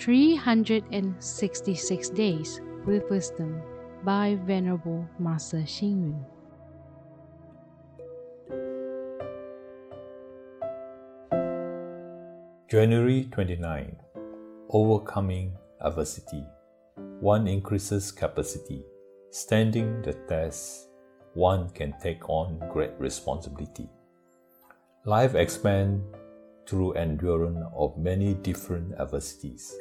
366 Days with Wisdom by Venerable Master Xing Yun. January 29 Overcoming Adversity. One increases capacity. Standing the test, one can take on great responsibility. Life expands through endurance of many different adversities.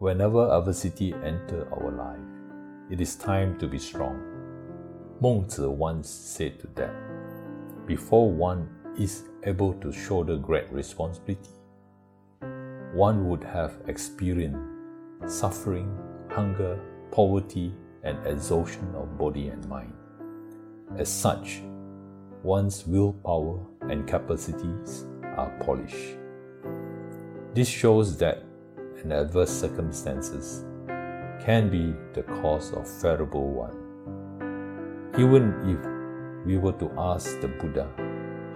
Whenever adversity enter our life, it is time to be strong. Mengzi once said to them, before one is able to shoulder great responsibility, one would have experienced suffering, hunger, poverty, and exhaustion of body and mind. As such, one's willpower and capacities are polished. This shows that an adverse circumstances can be the cause of favorable one. Even if we were to ask the Buddha,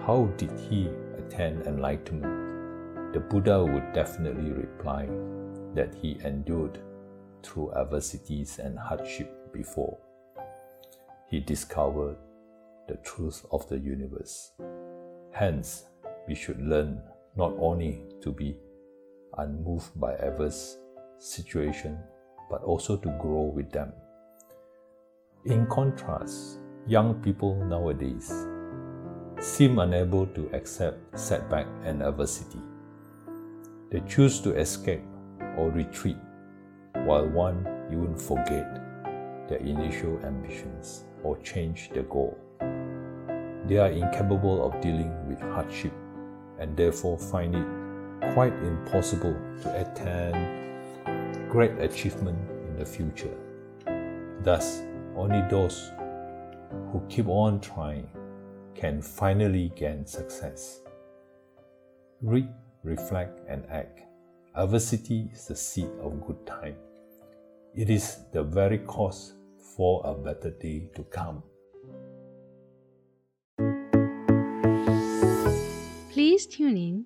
how did he attain enlightenment? The Buddha would definitely reply that he endured through adversities and hardship before. He discovered the truth of the universe. Hence, we should learn not only to be unmoved by adverse situation, but also to grow with them. In contrast, young people nowadays seem unable to accept setback and adversity. They choose to escape or retreat, while one even forget their initial ambitions or change their goal. They are incapable of dealing with hardship and therefore find it quite impossible to attain great achievement in the future. Thus, only those who keep on trying can finally gain success. Read, reflect, and act. Adversity is the seed of good time. It is the very cause for a better day to come. Please tune in,